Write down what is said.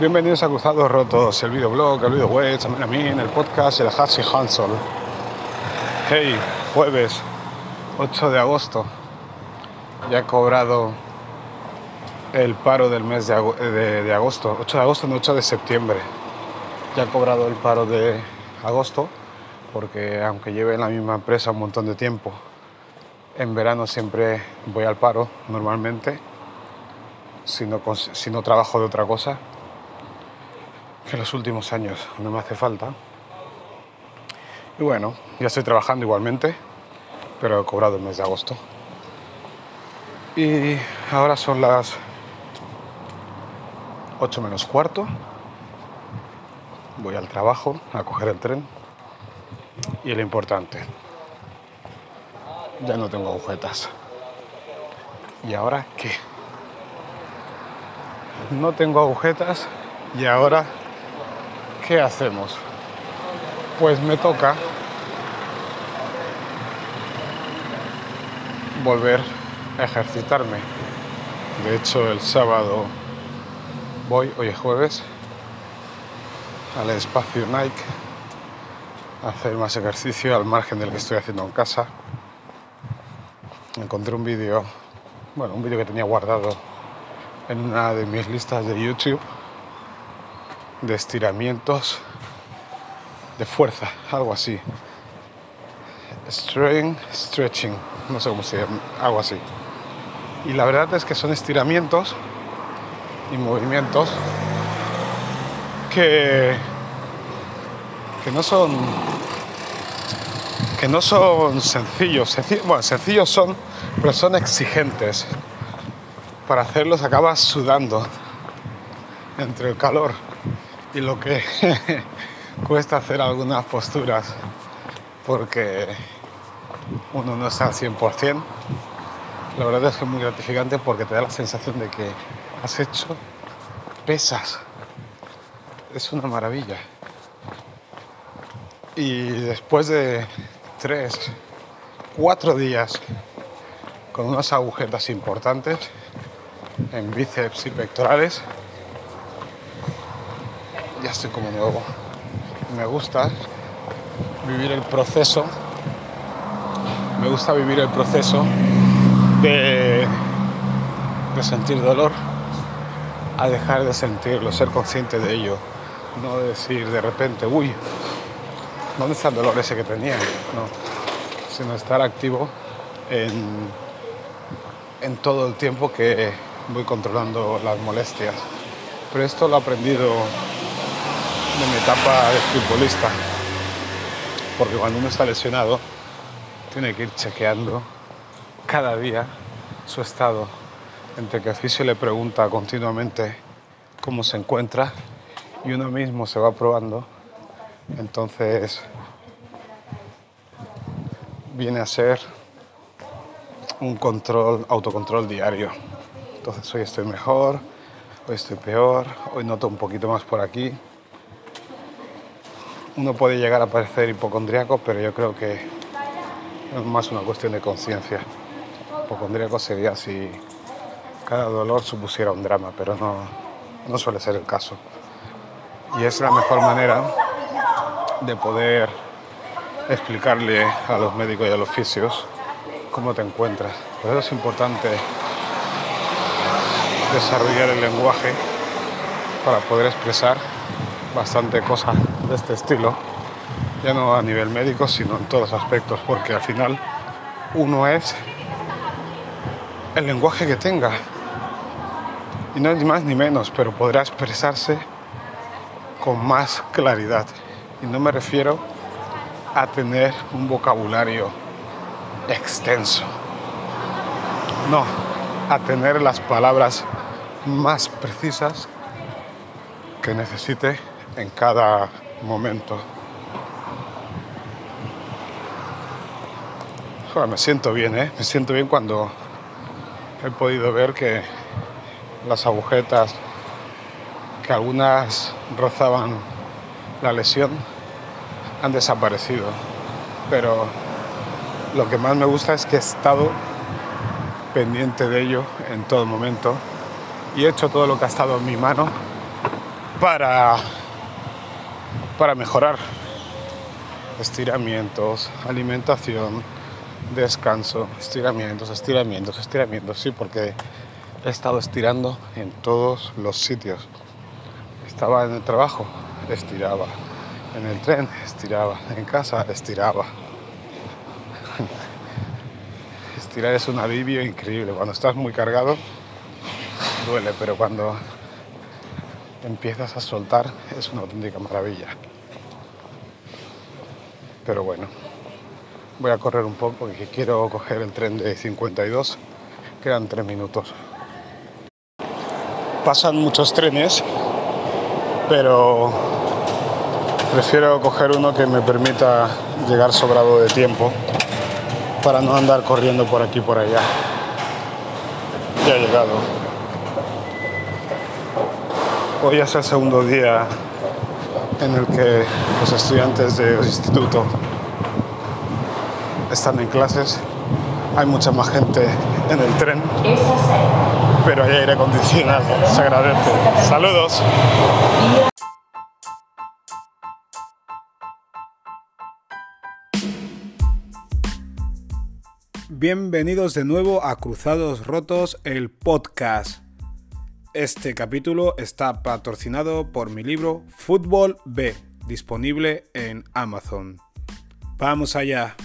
Bienvenidos a Cruzados Rotos, el videoblog, el videoweb, también a mí, el podcast, el Hassi Hansel. Hey, jueves 8 de agosto. Ya he cobrado el paro del mes de, agosto. 8 de agosto, no 8 de septiembre. Ya he cobrado el paro de agosto porque aunque lleve en la misma empresa un montón de tiempo, en verano siempre voy al paro normalmente, si no, si no trabajo de otra cosa que los últimos años no me hace falta. Y bueno, ya estoy trabajando igualmente, pero he cobrado el mes de agosto. Y ahora son las 8 menos cuarto. Voy al trabajo a coger el tren. Y lo importante, ya no tengo agujetas. ¿Y ahora qué? No tengo agujetas y ahora ¿qué hacemos? Pues me toca volver a ejercitarme. De hecho, el sábado voy, hoy es jueves, al espacio Nike a hacer más ejercicio al margen del que estoy haciendo en casa. Encontré un vídeo, bueno, un vídeo que tenía guardado en una de mis listas de YouTube de estiramientos de fuerza, algo así. Strength stretching, no sé cómo se llama, algo así. Y la verdad es que son estiramientos y movimientos que, que no son que no son sencillos, bueno, sencillos son, pero son exigentes. Para hacerlos acabas sudando entre el calor y lo que cuesta hacer algunas posturas porque uno no está al 100%. La verdad es que es muy gratificante porque te da la sensación de que has hecho pesas. Es una maravilla. Y después de tres, cuatro días con unas agujetas importantes en bíceps y pectorales, ya estoy como nuevo. Me gusta vivir el proceso, me gusta vivir el proceso de, sentir dolor a dejar de sentirlo, ser consciente de ello, no decir de repente, uy, ¿dónde está el dolor ese que tenía? No, sino estar activo en, en todo el tiempo que voy controlando las molestias. Pero esto lo he aprendido de mi etapa de futbolista. Porque cuando uno está lesionado, tiene que ir chequeando cada día su estado. Entre que el fisio le pregunta continuamente cómo se encuentra y uno mismo se va probando, entonces viene a ser un control, autocontrol diario. Entonces hoy estoy mejor, hoy estoy peor, hoy noto un poquito más por aquí, uno puede llegar a parecer hipocondriaco, pero yo creo que es más una cuestión de conciencia. Hipocondriaco sería si cada dolor supusiera un drama, pero no, no suele ser el caso. Y es la mejor manera de poder explicarle a los médicos y a los fisios cómo te encuentras. Por eso es importante desarrollar el lenguaje para poder expresar bastante cosas de este estilo, ya no a nivel médico, sino en todos aspectos, porque al final uno es el lenguaje que tenga. Y no es ni más ni menos, pero podrá expresarse con más claridad. Y no me refiero a tener un vocabulario extenso. No, a tener las palabras más precisas que necesite en cada momento. me siento bien, ¿eh? Me siento bien cuando he podido ver que las agujetas, que algunas rozaban la lesión, han desaparecido. Pero lo que más me gusta es que he estado pendiente de ello en todo momento y he hecho todo lo que ha estado en mi mano para, para mejorar. Estiramientos, alimentación, descanso, estiramientos, estiramientos, estiramientos. Sí, porque he estado estirando en todos los sitios. Estaba en el trabajo, estiraba. En el tren, estiraba. En casa, estiraba. Estirar es un alivio increíble. Cuando estás muy cargado, duele, pero cuando empiezas a soltar es una auténtica maravilla. Pero bueno, voy a correr un poco porque quiero coger el tren de 52. Quedan tres minutos. Pasan muchos trenes, pero prefiero coger uno que me permita llegar sobrado de tiempo para no andar corriendo por aquí y por allá. Ya he llegado. Hoy es el segundo día en el que los estudiantes del instituto están en clases. Hay mucha más gente en el tren, pero hay aire acondicionado. Se agradece. Saludos. Bienvenidos de nuevo a Cruzados Rotos, el podcast. Este capítulo está patrocinado por mi libro Fútbol B, disponible en Amazon. Vamos allá.